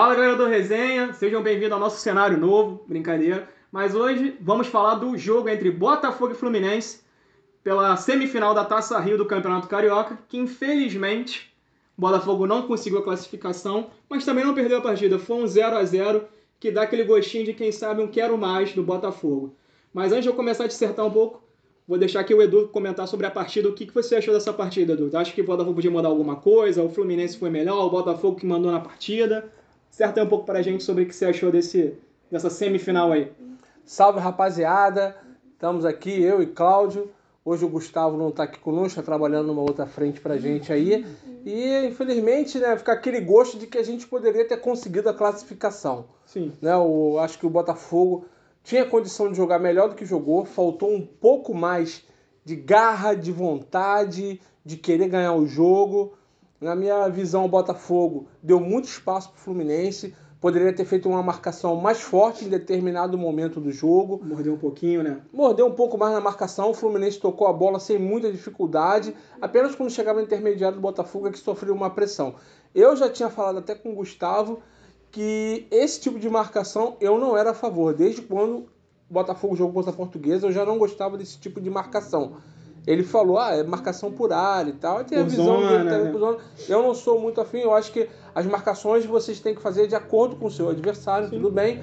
Fala galera do Resenha, sejam bem-vindos ao nosso cenário novo, brincadeira. Mas hoje vamos falar do jogo entre Botafogo e Fluminense pela semifinal da Taça Rio do Campeonato Carioca, que infelizmente o Botafogo não conseguiu a classificação, mas também não perdeu a partida. Foi um 0 a 0 que dá aquele gostinho de quem sabe um quero mais do Botafogo. Mas antes de eu começar a dissertar um pouco, vou deixar aqui o Edu comentar sobre a partida. O que você achou dessa partida, Edu? Acha que o Botafogo podia mandar alguma coisa? O Fluminense foi melhor? O Botafogo que mandou na partida? Certa um pouco pra gente sobre o que você achou desse, dessa semifinal aí. Salve rapaziada, estamos aqui, eu e Cláudio. Hoje o Gustavo não está aqui conosco, está trabalhando numa outra frente pra gente aí. E infelizmente, né, fica aquele gosto de que a gente poderia ter conseguido a classificação. Sim. Né, o, acho que o Botafogo tinha condição de jogar melhor do que jogou, faltou um pouco mais de garra, de vontade, de querer ganhar o jogo. Na minha visão, o Botafogo deu muito espaço para o Fluminense, poderia ter feito uma marcação mais forte em determinado momento do jogo. Mordeu um pouquinho, né? Mordeu um pouco mais na marcação, o Fluminense tocou a bola sem muita dificuldade, apenas quando chegava no intermediário do Botafogo é que sofreu uma pressão. Eu já tinha falado até com o Gustavo que esse tipo de marcação eu não era a favor. Desde quando o Botafogo jogou contra a Portuguesa, eu já não gostava desse tipo de marcação. Ele falou, ah, é marcação por área e tal. Tem a visão zona, dele, tem né? por zona. Eu não sou muito afim, eu acho que as marcações vocês têm que fazer de acordo com o seu adversário, tudo bem.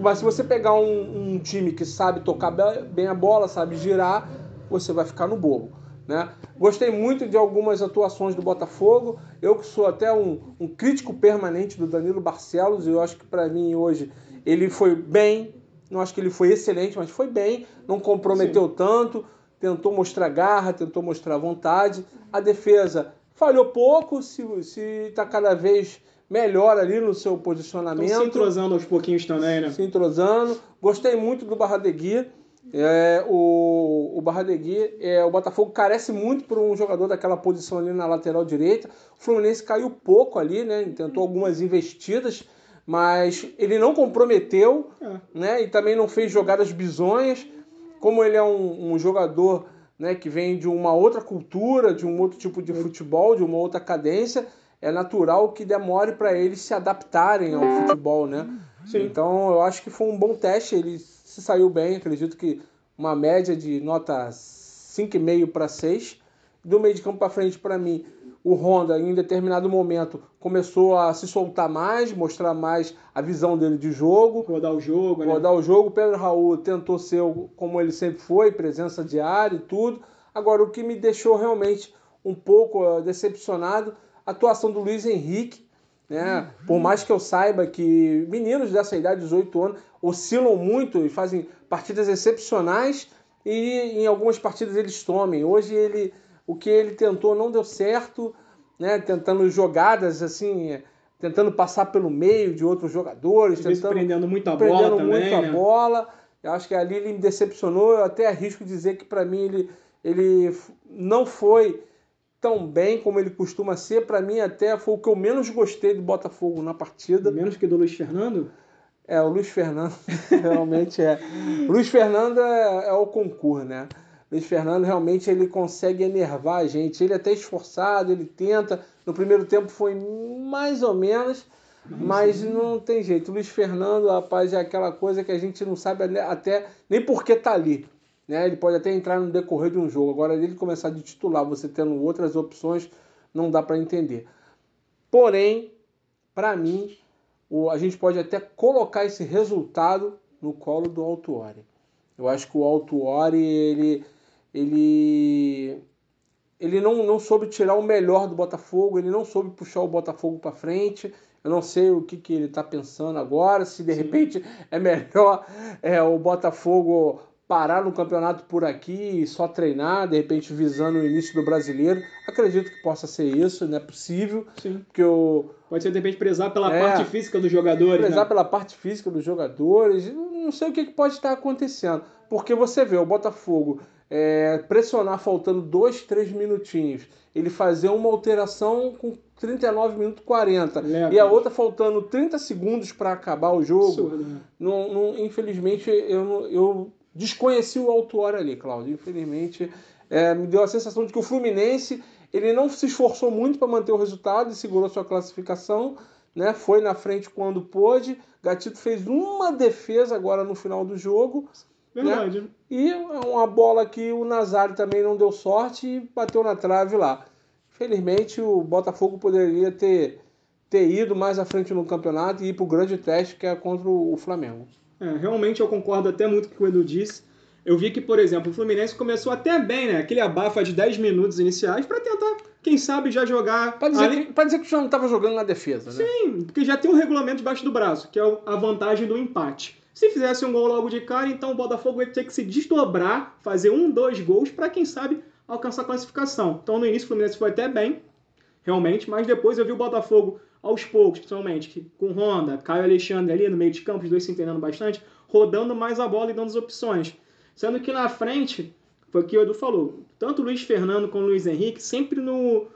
Mas se você pegar um, um time que sabe tocar be- bem a bola, sabe girar, você vai ficar no bobo. Né? Gostei muito de algumas atuações do Botafogo. Eu que sou até um, um crítico permanente do Danilo Barcelos, eu acho que para mim hoje ele foi bem. Não acho que ele foi excelente, mas foi bem. Não comprometeu tanto. Tentou mostrar garra, tentou mostrar vontade. A defesa falhou pouco, se está cada vez melhor ali no seu posicionamento se entrosando aos pouquinhos também, né? se entrosando. Gostei muito do Barradegui. É, o, o Barradegui, é, o Botafogo carece muito por um jogador daquela posição ali na lateral direita. O Fluminense caiu pouco ali, né? Tentou algumas investidas, mas ele não comprometeu, É. né? E também não fez jogadas bizonhas. Como ele é um, um jogador né, que vem de uma outra cultura, de um outro tipo de futebol, de uma outra cadência, é natural que demore para eles se adaptarem ao futebol, né? Sim. Então eu acho que foi um bom teste, ele se saiu bem, acredito que uma média de nota 5,5 para 6. Do meio de campo para frente, para mim, o Honda, em determinado momento, começou a se soltar mais, mostrar mais a visão dele de jogo, Rodar o jogo, né? rodar o jogo. Pedro Raul tentou ser como ele sempre foi, presença diária e tudo. Agora, o que me deixou realmente um pouco eh, decepcionado, a atuação do Luiz Henrique. Né? Por mais que eu saiba que meninos dessa idade, 18 anos, oscilam muito e fazem partidas excepcionais e em algumas partidas eles tomem. Hoje ele, o que ele tentou não deu certo, né? tentando jogadas assim, tentando passar pelo meio de outros jogadores, Às tentando prendendo muita prendendo bola também, muito a né? bola. Eu acho que ali ele me decepcionou. Eu até arrisco dizer que para mim ele, ele não foi tão bem como ele costuma ser. Para mim até foi o que eu menos gostei do Botafogo na partida. Menos que do Luiz Fernando? É, o Luiz Fernando realmente é. O Luiz Fernando é, é o concurso, né? Luiz Fernando realmente ele consegue enervar a gente. Ele é até esforçado, ele tenta. No primeiro tempo foi mais ou menos, mas não tem jeito. O Luiz Fernando, rapaz, é aquela coisa que a gente não sabe até nem por que tá ali. Né? Ele pode até entrar no decorrer de um jogo. Agora, ele começar de titular, você tendo outras opções, não dá para entender. Porém, para mim, a gente pode até colocar esse resultado no colo do Altuori. Eu acho que o Altuori, ele, ele, ele não, não soube tirar o melhor do Botafogo, ele não soube puxar o Botafogo para frente. Eu não sei o que, que ele está pensando agora, se de repente é melhor é, o Botafogo parar no campeonato por aqui e só treinar, de repente visando o início do brasileiro. Acredito que possa ser isso, não é possível, Sim. porque o, Pode ser, de repente, prezar pela É. parte física dos jogadores, prezar né? pela parte física dos jogadores, não sei o que que pode estar acontecendo. Porque você vê o Botafogo é, pressionar faltando dois, três minutinhos, ele fazer uma alteração com 39 minutos 40, Leva. e a outra faltando 30 segundos para acabar o jogo. Né? Não, não- infelizmente, eu, eu desconheci o Autuori ali, Cláudio. Infelizmente, é, me deu a sensação de que o Fluminense ele não se esforçou muito para manter o resultado e segurou sua classificação. Né? Foi na frente quando pôde. Gatito fez uma defesa agora no final do jogo. Verdade. Né? E uma bola que o Nazário também não deu sorte e bateu na trave lá. Felizmente o Botafogo poderia ter, ter ido mais à frente no campeonato e ir para o grande teste que é contra o Flamengo. É, realmente eu concordo até muito com o que o Edu disse. Eu vi que, por exemplo, o Fluminense começou até bem, né? Aquele abafa de 10 minutos iniciais para tentar, quem sabe, já jogar. Para dizer, ali... que, dizer que já não estava jogando na defesa, né? Sim, porque já tem um regulamento debaixo do braço, que é a vantagem do empate. Se fizesse um gol logo de cara, então o Botafogo ia ter que se desdobrar, fazer um, dois gols, para quem sabe alcançar a classificação. Então no início o Fluminense foi até bem, realmente, mas depois eu vi o Botafogo aos poucos, principalmente, com Honda, Caio Alexandre ali no meio de campo, os dois se entendendo bastante, rodando mais a bola e dando as opções. Sendo que na frente, foi o que o Edu falou, tanto o Luiz Fernando como o Luiz Henrique, sempre no,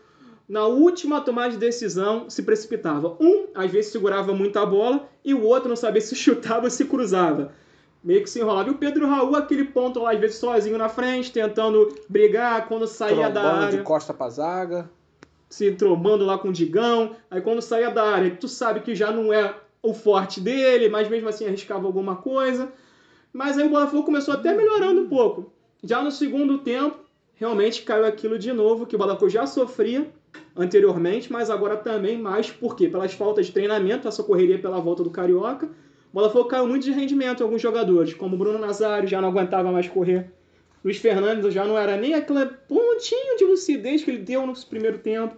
na última tomada de decisão se precipitava. Um, às vezes, segurava muito a bola e o outro não sabia se chutava ou se cruzava. Meio que se enrolava. E o Pedro Raul, aquele ponto lá, às vezes, sozinho na frente, tentando brigar quando saía da área. de costa pra zaga. Se trombando lá com o Digão. Aí quando saía da área, tu sabe que já não é o forte dele, mas mesmo assim arriscava alguma coisa. Mas aí o Botafogo começou até melhorando um pouco. Já no segundo tempo, realmente caiu aquilo de novo que o Botafogo já sofria anteriormente, mas agora também mais porque pelas faltas de treinamento, essa correria pela volta do Carioca, o Botafogo caiu muito de rendimento em alguns jogadores, como Bruno Nazário já não aguentava mais correr. Luiz Fernandes já não era nem aquele pontinho de lucidez que ele deu no primeiro tempo.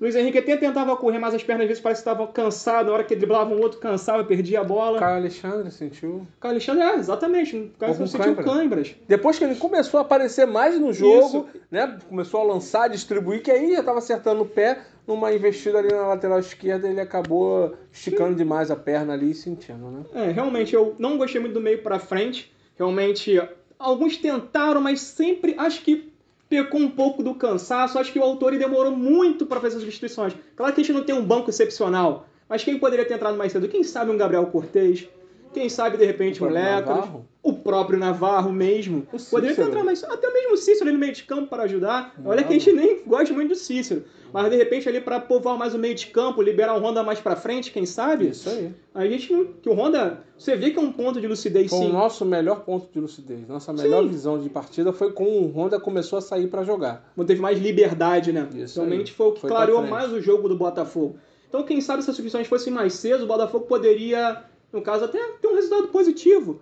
Luiz Henrique até tentava correr, mas as pernas às vezes parece que estavam cansadas. Na hora que driblava um outro, cansava, perdia a bola. Caio Alexandre sentiu. Caio Alexandre, é, exatamente. O Caio não sentiu câimbras. Depois que ele começou a aparecer mais no jogo, Isso. né? Começou a lançar, distribuir, que aí já estava acertando o pé. Numa investida ali na lateral esquerda, ele acabou esticando Sim. demais a perna ali e sentindo, né? É, realmente, eu não gostei muito do meio para frente. Realmente, alguns tentaram, mas sempre acho que pecou um pouco do cansaço. Acho que o autor demorou muito para fazer as substituições. Claro que a gente não tem um banco excepcional, mas quem poderia ter entrado mais cedo? Quem sabe um Gabriel Cortez? Quem sabe, de repente, um Lecas? O próprio Navarro mesmo. Poderia ter entrado mais Até mesmo o Cícero ali no meio de campo para ajudar. Olha que a gente nem gosta muito do Cícero. Mas de repente ali para povoar mais o meio de campo, liberar o Honda mais para frente, quem sabe? Isso aí. A gente não. Que o Honda. Você vê que é um ponto de lucidez foi sim. o nosso melhor ponto de lucidez. Nossa melhor sim. visão de partida foi com o Honda começou a sair para jogar. Quando teve mais liberdade, né? Isso Realmente aí. foi o que foi clareou mais o jogo do Botafogo. Então, quem sabe se as substituições fossem mais cedo, o Botafogo poderia, no caso, até ter um resultado positivo.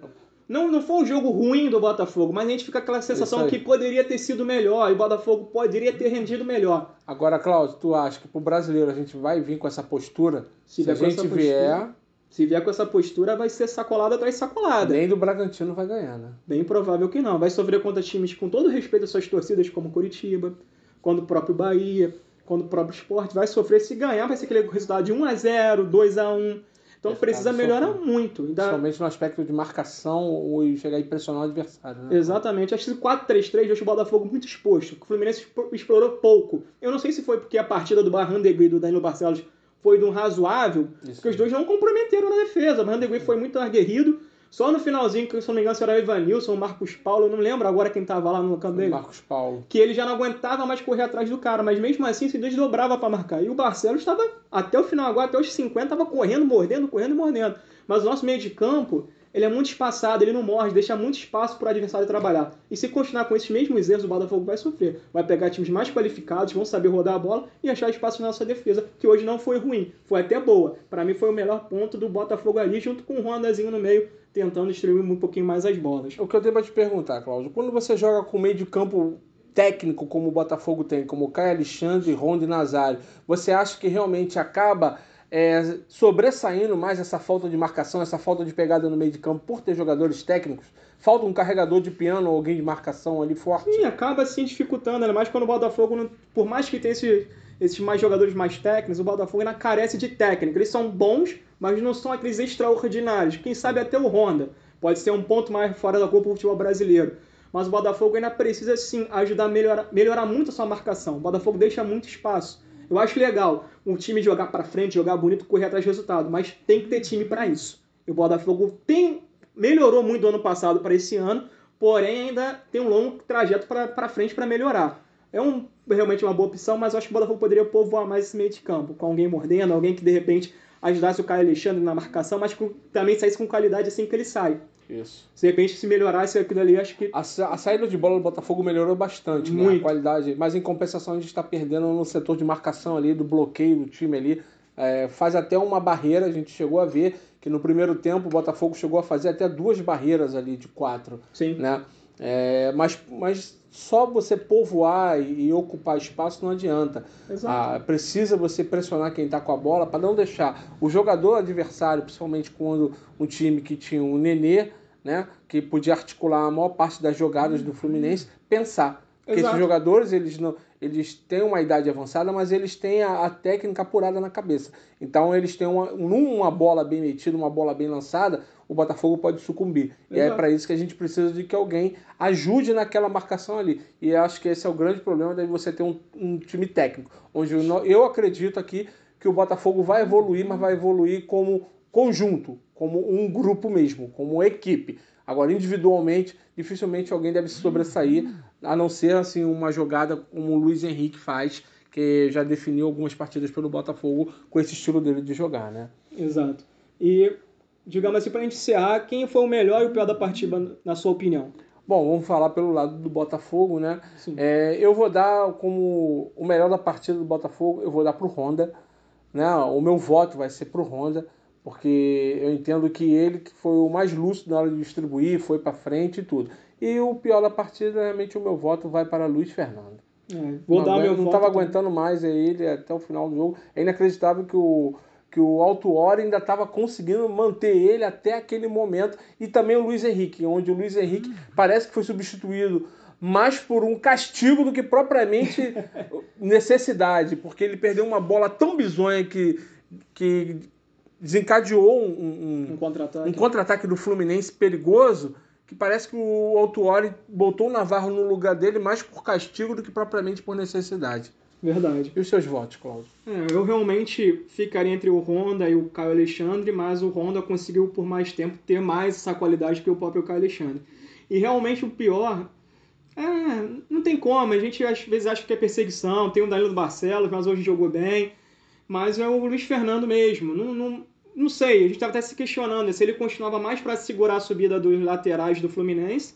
Não, não foi um jogo ruim do Botafogo, mas a gente fica com aquela sensação que poderia ter sido melhor e o Botafogo poderia ter rendido melhor. Agora, Cláudio, tu acha que pro brasileiro a gente vai vir com essa postura? Se, se a gente postura, vier. Se vier com essa postura, vai ser sacolada atrás sacolada. Nem do Bragantino vai ganhar, né? Bem provável que não. Vai sofrer contra times com todo respeito às suas torcidas, como Curitiba, quando o próprio Bahia, quando o próprio esporte. Vai sofrer se ganhar, vai ser aquele resultado de 1 a 0 2 a 1 então precisa melhorar muito. Ainda... Principalmente no aspecto de marcação e chegar a impressionar o adversário. Né? Exatamente. Acho que 4-3-3 deixa o Botafogo muito exposto. O Fluminense explorou pouco. Eu não sei se foi porque a partida do Barrandegui e do Danilo Barcelos foi de um razoável, Isso. porque os dois não comprometeram na defesa. O Barrandegui foi muito aguerrido só no finalzinho, que se não me engano, se era o Ivanilson, o Marcos Paulo, eu não lembro agora quem tava lá no campo dele. Marcos Paulo. Que ele já não aguentava mais correr atrás do cara, mas mesmo assim se desdobrava para marcar. E o Barcelos estava, até o final agora, até os 50, estava correndo, mordendo, correndo e mordendo. Mas o nosso meio de campo, ele é muito espaçado, ele não morde, deixa muito espaço para o adversário trabalhar. E se continuar com esses mesmos erros, o Botafogo vai sofrer. Vai pegar times mais qualificados, vão saber rodar a bola e achar espaço na nossa defesa, que hoje não foi ruim, foi até boa. Para mim foi o melhor ponto do Botafogo ali, junto com o Rondazinho no meio, tentando distribuir um pouquinho mais as bolas. O que eu tenho para te perguntar, Cláudio, quando você joga com meio de campo técnico como o Botafogo tem, como o Caio Alexandre, Ronda e Nazário, você acha que realmente acaba é, sobressaindo mais essa falta de marcação, essa falta de pegada no meio de campo por ter jogadores técnicos? Falta um carregador de piano ou alguém de marcação ali forte? Sim, acaba assim dificultando, ainda mais quando o Botafogo, por mais que tenha esse, esses mais jogadores mais técnicos, o Botafogo ainda carece de técnica. Eles são bons, mas não são aqueles extraordinários. Quem sabe até o Honda pode ser um ponto mais fora da Copa do Futebol Brasileiro. Mas o Botafogo ainda precisa sim ajudar a melhorar, melhorar muito a sua marcação. O Botafogo deixa muito espaço. Eu acho legal um time jogar para frente, jogar bonito, correr atrás do resultado, mas tem que ter time para isso. E o Botafogo tem melhorou muito do ano passado para esse ano, porém ainda tem um longo trajeto para frente para melhorar. É um, realmente uma boa opção, mas eu acho que o Botafogo poderia povoar mais esse meio de campo, com alguém mordendo, alguém que de repente ajudasse o Caio Alexandre na marcação, mas que também saísse com qualidade assim que ele sai. Isso. Se de repente se melhorasse aquilo ali, acho que. A, a saída de bola do Botafogo melhorou bastante, né? Muito. A qualidade. Mas em compensação a gente está perdendo no setor de marcação ali, do bloqueio do time ali. É, faz até uma barreira, a gente chegou a ver que no primeiro tempo o Botafogo chegou a fazer até duas barreiras ali de quatro, Sim. né? É, mas, mas só você povoar e, ocupar espaço não adianta. Ah, precisa você pressionar quem está com a bola para não deixar o jogador adversário, principalmente quando um time que tinha um Nenê, né, que podia articular a maior parte das jogadas do Fluminense, pensar. Porque Exato. esses jogadores, eles não, eles têm uma idade avançada, mas eles têm a, a técnica apurada na cabeça. Então eles têm uma, numa bola bem metida, uma bola bem lançada, o Botafogo pode sucumbir. E é Exato. para isso que a gente precisa de que alguém ajude naquela marcação ali. E acho que esse é o grande problema de você ter um, um time técnico. Onde eu, eu acredito aqui que o Botafogo vai evoluir, mas vai evoluir como conjunto, como um grupo mesmo, como equipe. Agora, individualmente, dificilmente alguém deve se sobressair, a não ser assim uma jogada como o Luiz Henrique faz, que já definiu algumas partidas pelo Botafogo com esse estilo dele de jogar, né? Exato. E, digamos assim, pra gente encerrar, quem foi o melhor e o pior da partida, na sua opinião? Bom, vamos falar pelo lado do Botafogo, né? É, eu vou dar como o melhor da partida do Botafogo, eu vou dar pro Honda. Né? O meu voto vai ser pro Honda, porque eu entendo que ele que foi o mais lúcido na hora de distribuir, foi para frente e tudo. E o pior da partida, realmente o meu voto vai para Luiz Fernando. É, vou não dar o meu não voto. estava aguentando mais ele até o final do jogo. É inacreditável que o que o Alto Hora ainda estava conseguindo manter ele até aquele momento e também o Luiz Henrique, onde o Luiz Henrique parece que foi substituído mais por um castigo do que propriamente necessidade, porque ele perdeu uma bola tão bizonha que, que desencadeou um- um, Um contra-ataque. um contra-ataque do Fluminense perigoso que parece que o Autuori botou o Navarro no lugar dele mais por castigo do que propriamente por necessidade. Verdade. E os seus votos, Cláudio? É, eu realmente ficaria entre o Honda e o Caio Alexandre, mas o Honda conseguiu por mais tempo ter mais essa qualidade que o próprio Caio Alexandre. E realmente o pior é, não tem como, a gente às vezes acha que é perseguição, tem o Danilo Barcelos, mas hoje jogou bem, mas é o Luiz Fernando mesmo. Não, não, não sei, a gente estava até se questionando se ele continuava mais para segurar a subida dos laterais do Fluminense,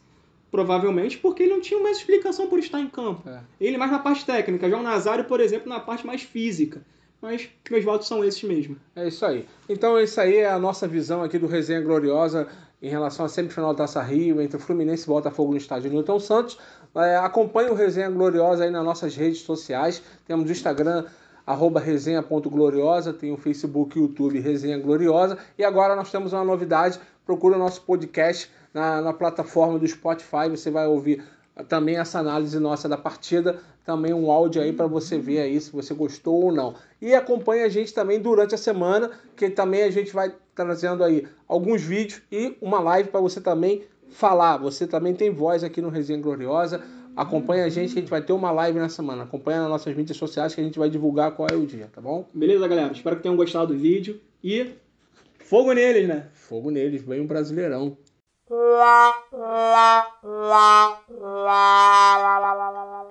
provavelmente porque ele não tinha mais explicação por estar em campo. É. Ele mais na parte técnica, João Nazário, por exemplo, na parte mais física. Mas meus votos são esses mesmo. É isso aí. Então, isso aí é a nossa visão aqui do Resenha Gloriosa em relação à semifinal da Taça Rio entre o Fluminense e o Botafogo no estádio Newton Santos. É, acompanhe o Resenha Gloriosa aí nas nossas redes sociais. Temos o Instagram, arroba resenha.gloriosa, tem o Facebook YouTube Resenha Gloriosa. E agora nós temos uma novidade. Procura o nosso podcast na, na plataforma do Spotify. Você vai ouvir também essa análise nossa da partida, também um áudio aí para você ver aí se você gostou ou não. E acompanhe a gente também durante a semana, que também a gente vai trazendo aí alguns vídeos e uma live para você também falar. Você também tem voz aqui no Resenha Gloriosa. Acompanha a gente, que a gente vai ter uma live na semana. Acompanha nas nossas mídias sociais que a gente vai divulgar qual é o dia, tá bom? Beleza, galera. Espero que tenham gostado do vídeo e fogo neles, né? Fogo neles, vem um brasileirão. Lá, lá, lá, lá, lá, lá, lá, lá.